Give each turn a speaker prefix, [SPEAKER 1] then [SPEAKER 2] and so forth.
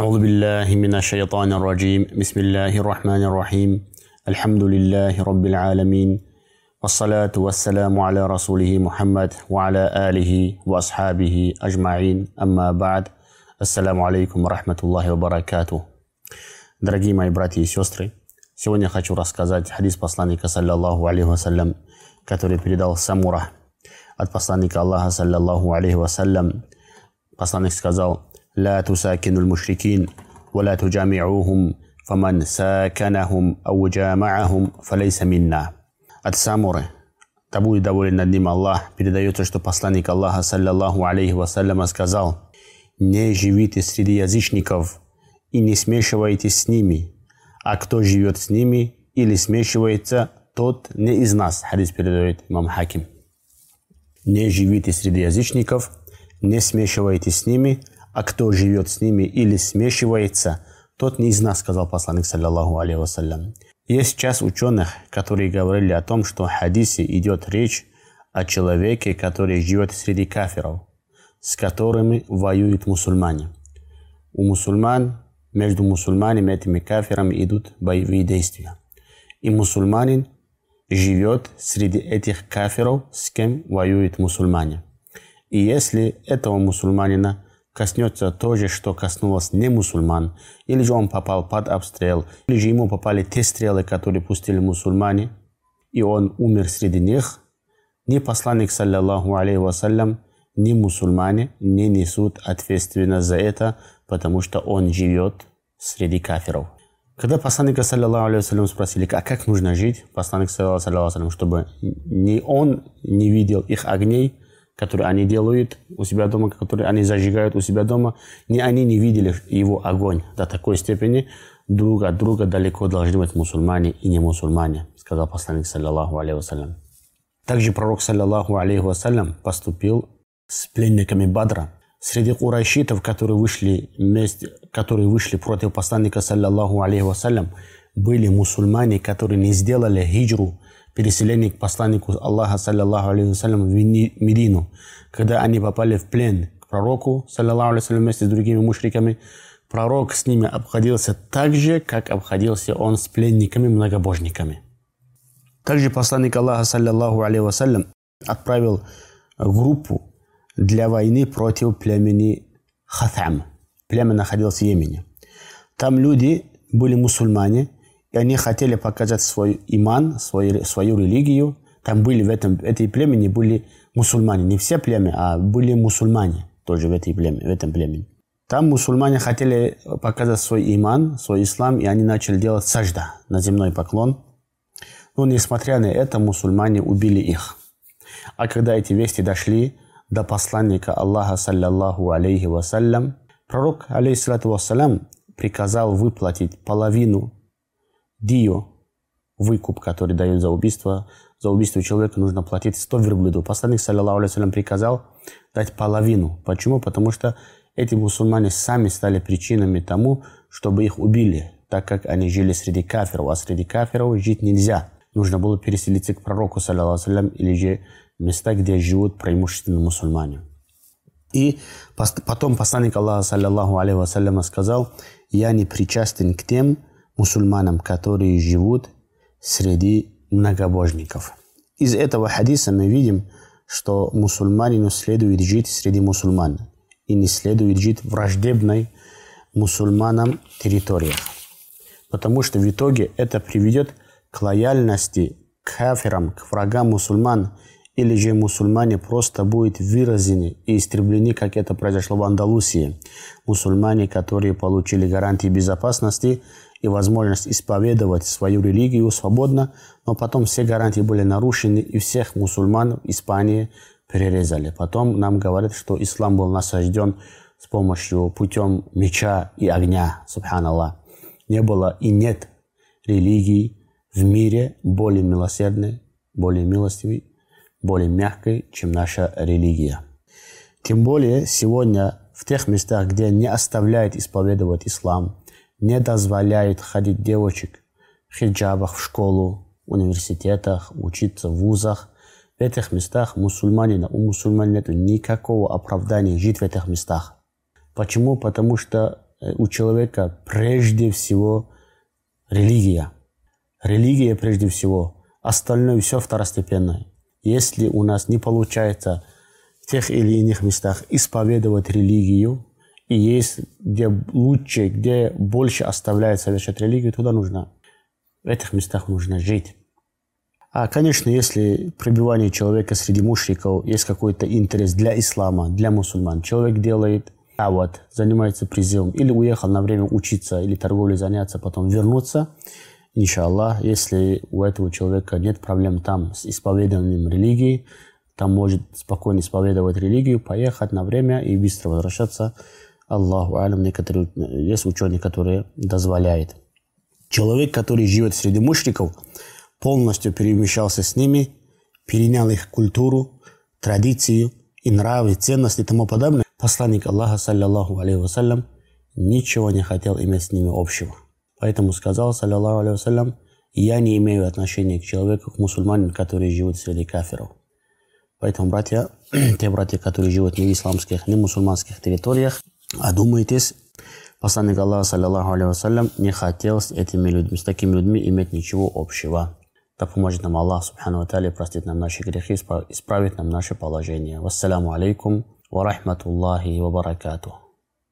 [SPEAKER 1] أعوذ بالله من الشيطان الرجيم بسم الله الرحمن الرحيم الحمد لله رب العالمين والصلاة والسلام على رسوله محمد وعلى آله وأصحابه أجمعين أما بعد السلام عليكم ورحمة الله وبركاته Дорогие мои братья и сестры, сегодня хочу рассказать хадис посланника, саллаллаху алейхи вассалям, который передал Самура от посланника Аллаха, саллаллаху алейхи вассалям. Посланник сказал, لا تساكنوا المشركين ولا تجامعوهم فمن ساكنهم أو جامعهم فليس منا. От Самуры, да будет доволен над ним Аллах, передается, что посланник Аллаха, саллаллаху алейхи вассаляма, сказал, «Не живите среди язычников и не смешивайтесь с ними, а кто живет с ними или смешивается, тот не из нас», хадис передает имам Хаким. «Не живите среди язычников, не смешивайтесь с ними, а кто живет с ними или смешивается, тот не из нас, сказал посланник, саллаллаху алейхи вассалям. Есть час ученых, которые говорили о том, что в хадисе идет речь о человеке, который живет среди кафиров, с которыми воюют мусульмане. У мусульман, между мусульманами, этими кафирами идут боевые действия. И мусульманин живет среди этих кафиров, с кем воюют мусульмане. И если этого мусульманина коснется то же, что коснулось не мусульман, или же он попал под обстрел, или же ему попали те стрелы, которые пустили мусульмане, и он умер среди них, ни посланник, саллаллаху алейхи вассалям, ни мусульмане не несут ответственность за это, потому что он живет среди кафиров. Когда посланника, саллаллаху алейхи вассалям, спросили, а как нужно жить, посланник, саллаллаху алейхи вассалям, чтобы ни он не видел их огней, которые они делают у себя дома, которые они зажигают у себя дома, ни они не видели его огонь до такой степени, друг от друга далеко должны быть мусульмане и не мусульмане, сказал посланник, саллаллаху алейхи вассалям. Также пророк, саллаллаху алейхи вассалям, поступил с пленниками Бадра. Среди курайшитов, которые вышли, вместе, которые вышли против посланника, саллаллаху алейхи вассалям, были мусульмане, которые не сделали хиджру переселение к посланнику Аллаха, саллиллаху алейхи в Медину. Когда они попали в плен к пророку, саллиллаху алейхи вместе с другими мушриками, пророк с ними обходился так же, как обходился он с пленниками-многобожниками. Также посланник Аллаха, саллиллаху алейхи отправил группу для войны против племени Хатам. Племя находилось в Йемене. Там люди были мусульмане, и они хотели показать свой иман, свою, свою религию. Там были в этом этой племени были мусульмане. Не все племя, а были мусульмане тоже в, этой племе, в этом племени. Там мусульмане хотели показать свой иман, свой ислам, и они начали делать сажда на земной поклон. Но несмотря на это, мусульмане убили их. А когда эти вести дошли до посланника Аллаха, саллаллаху алейхи вассалям, пророк, алейхиссалату вассалям, приказал выплатить половину Дио, выкуп, который дают за убийство, за убийство человека нужно платить 100 верблюдов. Посланник, саллиллаху алейhi приказал дать половину. Почему? Потому что эти мусульмане сами стали причинами тому, чтобы их убили, так как они жили среди кафиров, а среди кафиров жить нельзя. Нужно было переселиться к пророку, саллиллаху или же места, где живут преимущественно мусульмане. И потом посланник Аллаха, саллиллаху алейhi сказал, я не причастен к тем, мусульманам, которые живут среди многобожников. Из этого хадиса мы видим, что мусульманину следует жить среди мусульман и не следует жить в враждебной мусульманам территориях. Потому что в итоге это приведет к лояльности к кафирам, к врагам мусульман, или же мусульмане просто будут выразены и истреблены, как это произошло в Андалусии. Мусульмане, которые получили гарантии безопасности, и возможность исповедовать свою религию свободно, но потом все гарантии были нарушены, и всех мусульман в Испании перерезали. Потом нам говорят, что ислам был насажден с помощью путем меча и огня, субханаллах. Не было и нет религии в мире более милосердной, более милостивой, более мягкой, чем наша религия. Тем более сегодня в тех местах, где не оставляет исповедовать ислам, не дозволяет ходить девочек в хиджабах в школу, университетах, учиться в вузах. В этих местах мусульманина, у мусульман нет никакого оправдания жить в этих местах. Почему? Потому что э, у человека прежде всего религия. Религия прежде всего. Остальное все второстепенное. Если у нас не получается в тех или иных местах исповедовать религию, и есть где лучше, где больше оставляет совершать религию, туда нужно. В этих местах нужно жить. А, конечно, если пребывание человека среди мушриков есть какой-то интерес для ислама, для мусульман, человек делает а вот занимается призывом или уехал на время учиться или торговлей заняться, потом вернуться, иншаллах, если у этого человека нет проблем там с исповедованием религии, там может спокойно исповедовать религию, поехать на время и быстро возвращаться. Аллаху алям, некоторые, есть ученые, которые дозволяют. Человек, который живет среди мушриков, полностью перемещался с ними, перенял их культуру, традицию и нравы, ценности и тому подобное. Посланник Аллаха, саллиллаху алейхи вассалям, ничего не хотел иметь с ними общего. Поэтому сказал, саллиллаху алейхи вассалям, я не имею отношения к человеку, к мусульманину, который живет среди кафиров. Поэтому, братья, те братья, которые живут не в исламских, не в мусульманских территориях, одумайтесь, посланник Аллаха, саллиллаху алейхи вассалям, не хотел с этими людьми, с такими людьми иметь ничего общего. Да поможет нам Аллах, субхану ва простить нам наши грехи, исправить нам наше положение. Вассаламу алейкум ва рахматуллахи ва баракатух.